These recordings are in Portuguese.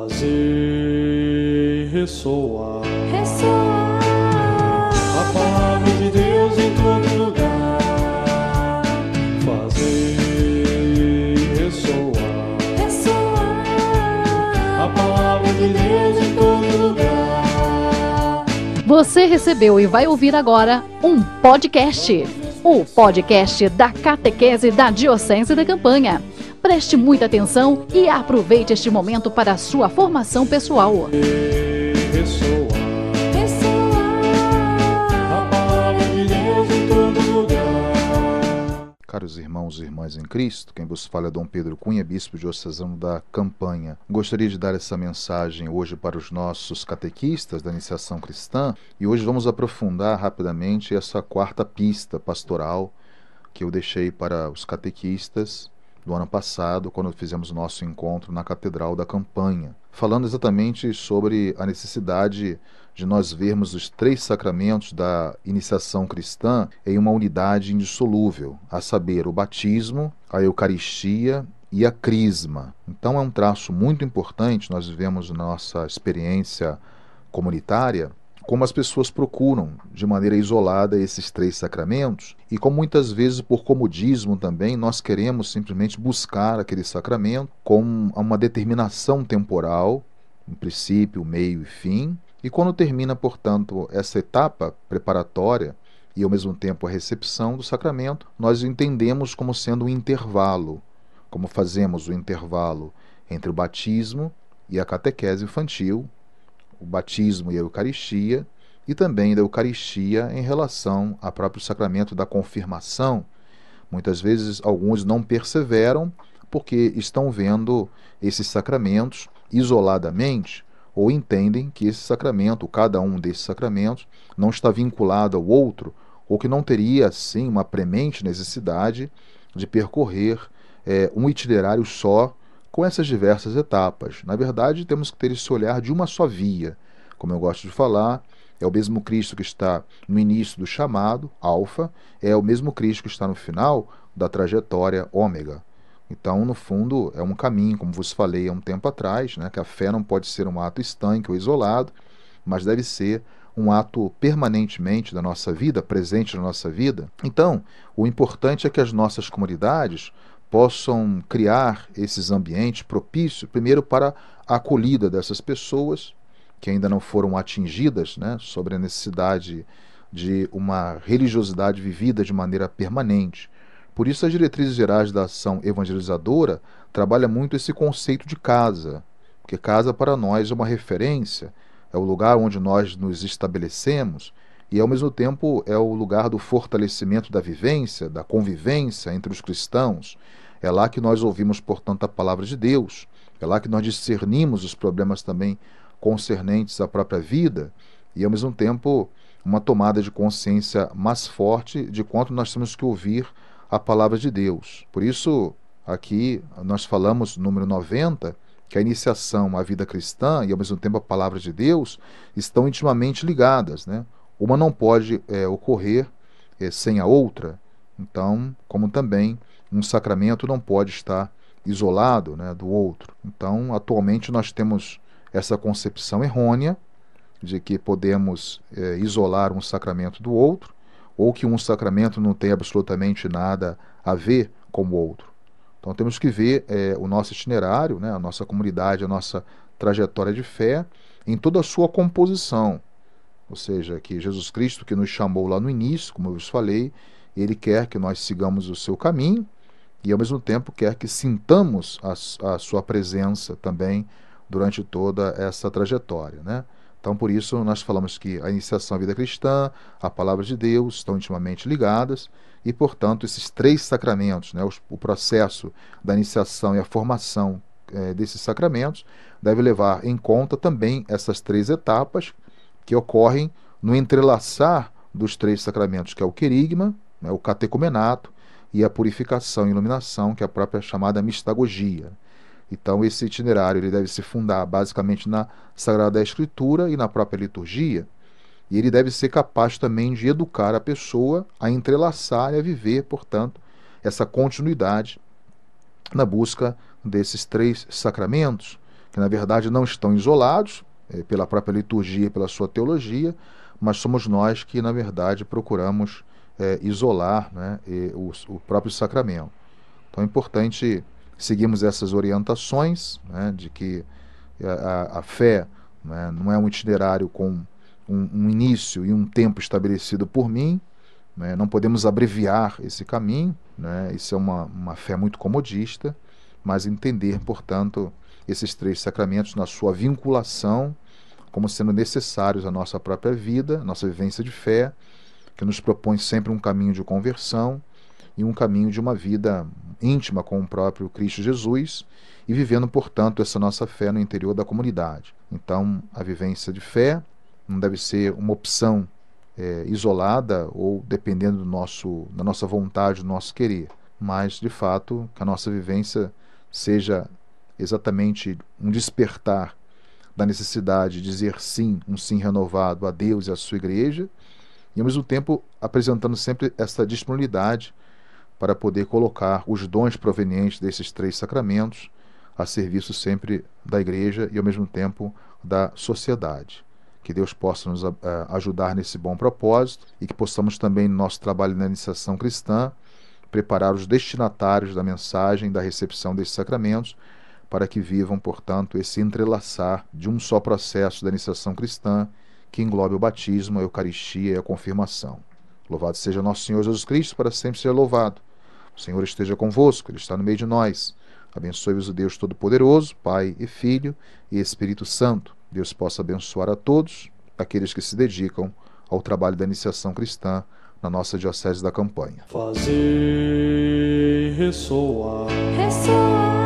Fazer ressoar ressoar a palavra de Deus em todo lugar. Fazer ressoar ressoar a palavra de Deus em todo lugar. Você recebeu e vai ouvir agora um podcast. O podcast da Catequese da Diocese da Campanha. Preste muita atenção e aproveite este momento para a sua formação pessoal. Caros irmãos e irmãs em Cristo, quem vos fala é Dom Pedro Cunha, bispo diocesano da Campanha. Gostaria de dar essa mensagem hoje para os nossos catequistas da iniciação cristã e hoje vamos aprofundar rapidamente essa quarta pista pastoral que eu deixei para os catequistas do ano passado, quando fizemos nosso encontro na Catedral da Campanha, falando exatamente sobre a necessidade de nós vermos os três sacramentos da iniciação cristã em uma unidade indissolúvel, a saber, o batismo, a Eucaristia e a Crisma. Então é um traço muito importante, nós vivemos nossa experiência comunitária, como as pessoas procuram de maneira isolada esses três sacramentos e como muitas vezes por comodismo também nós queremos simplesmente buscar aquele sacramento com uma determinação temporal, um princípio, meio e fim, e quando termina, portanto, essa etapa preparatória e ao mesmo tempo a recepção do sacramento, nós o entendemos como sendo um intervalo, como fazemos o intervalo entre o batismo e a catequese infantil, o batismo e a Eucaristia, e também da Eucaristia em relação ao próprio sacramento da confirmação. Muitas vezes alguns não perseveram porque estão vendo esses sacramentos isoladamente ou entendem que esse sacramento, cada um desses sacramentos, não está vinculado ao outro ou que não teria, assim, uma premente necessidade de percorrer é, um itinerário só com essas diversas etapas. Na verdade, temos que ter esse olhar de uma só via. Como eu gosto de falar, é o mesmo Cristo que está no início do chamado, Alfa, é o mesmo Cristo que está no final da trajetória, Ômega. Então, no fundo, é um caminho, como vos falei há um tempo atrás, né, que a fé não pode ser um ato estanque ou isolado, mas deve ser um ato permanentemente da nossa vida, presente na nossa vida. Então, o importante é que as nossas comunidades possam criar esses ambientes propícios, primeiro para a acolhida dessas pessoas que ainda não foram atingidas né, sobre a necessidade de uma religiosidade vivida de maneira permanente. Por isso, as diretrizes gerais da ação evangelizadora trabalha muito esse conceito de casa, porque casa para nós é uma referência, é o lugar onde nós nos estabelecemos e, ao mesmo tempo, é o lugar do fortalecimento da vivência, da convivência entre os cristãos. É lá que nós ouvimos, portanto, a palavra de Deus. É lá que nós discernimos os problemas também concernentes à própria vida e, ao mesmo tempo, uma tomada de consciência mais forte de quanto nós temos que ouvir a palavra de Deus. Por isso, aqui nós falamos, número 90, que a iniciação à vida cristã e, ao mesmo tempo, a palavra de Deus estão intimamente ligadas. Né? Uma não pode é, ocorrer é, sem a outra. Então, como também um sacramento não pode estar isolado né, do outro. Então, atualmente nós temos essa concepção errônea de que podemos é, isolar um sacramento do outro, ou que um sacramento não tem absolutamente nada a ver com o outro. Então temos que ver é, o nosso itinerário, né, a nossa comunidade, a nossa trajetória de fé em toda a sua composição. Ou seja, que Jesus Cristo, que nos chamou lá no início, como eu vos falei, ele quer que nós sigamos o seu caminho e, ao mesmo tempo, quer que sintamos a, a sua presença também durante toda essa trajetória. Né? Então, por isso, nós falamos que a iniciação à vida cristã, a palavra de Deus estão intimamente ligadas e, portanto, esses três sacramentos, né, o processo da iniciação e a formação é, desses sacramentos, deve levar em conta também essas três etapas que ocorrem no entrelaçar dos três sacramentos, que é o querigma, né, o catecumenato e a purificação e iluminação, que é a própria chamada mistagogia. Então, esse itinerário ele deve se fundar basicamente na Sagrada Escritura e na própria liturgia, e ele deve ser capaz também de educar a pessoa a entrelaçar e a viver, portanto, essa continuidade na busca desses três sacramentos, que na verdade não estão isolados é, pela própria liturgia pela sua teologia, mas somos nós que na verdade procuramos é, isolar né, o, o, próprio sacramento. Então é importante seguirmos essas orientações né, de que a, a fé né, não é um itinerário com um, um, início e um tempo estabelecido por mim, né, não podemos abreviar esse caminho, né, isso é uma, uma fé muito comodista, mas entender, portanto, esses três sacramentos na sua vinculação como sendo necessários à nossa própria vida, nossa vivência de fé, que nos propõe sempre um caminho de conversão e um caminho de uma vida íntima com o próprio Cristo Jesus e vivendo, portanto, essa nossa fé no interior da comunidade. Então, a vivência de fé não deve ser uma opção é, isolada ou dependendo do nosso, da nossa vontade, do nosso querer, mas, de fato, que a nossa vivência seja exatamente um despertar da necessidade de dizer sim, um sim renovado a Deus e à sua igreja, e ao mesmo tempo apresentando sempre essa disponibilidade para poder colocar os dons provenientes desses três sacramentos a serviço sempre da igreja e ao mesmo tempo da sociedade. Que Deus possa nos uh, ajudar nesse bom propósito e que possamos também, no nosso trabalho na iniciação cristã, preparar os destinatários da mensagem da recepção desses sacramentos para que vivam, portanto, esse entrelaçar de um só processo da iniciação cristã que englobe o batismo, a Eucaristia e a confirmação. Louvado seja nosso Senhor Jesus Cristo, para sempre ser louvado. O Senhor esteja convosco, Ele está no meio de nós. Abençoe-vos o Deus Todo-Poderoso, Pai e Filho e Espírito Santo. Deus possa abençoar a todos aqueles que se dedicam ao trabalho da iniciação cristã na nossa Diocese da Campanha. Fazer ressoar. ressoar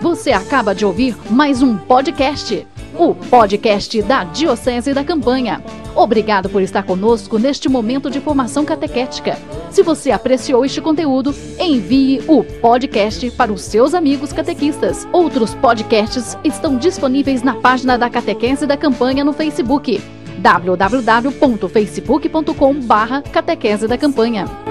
Você acaba de ouvir mais um podcast, o podcast da Diocese da Campanha. Obrigado por estar conosco neste momento de formação catequética. Se você apreciou este conteúdo, envie o podcast para os seus amigos catequistas. Outros podcasts estão disponíveis na página da Catequese da Campanha no Facebook www.facebook.com/catequese da campanha.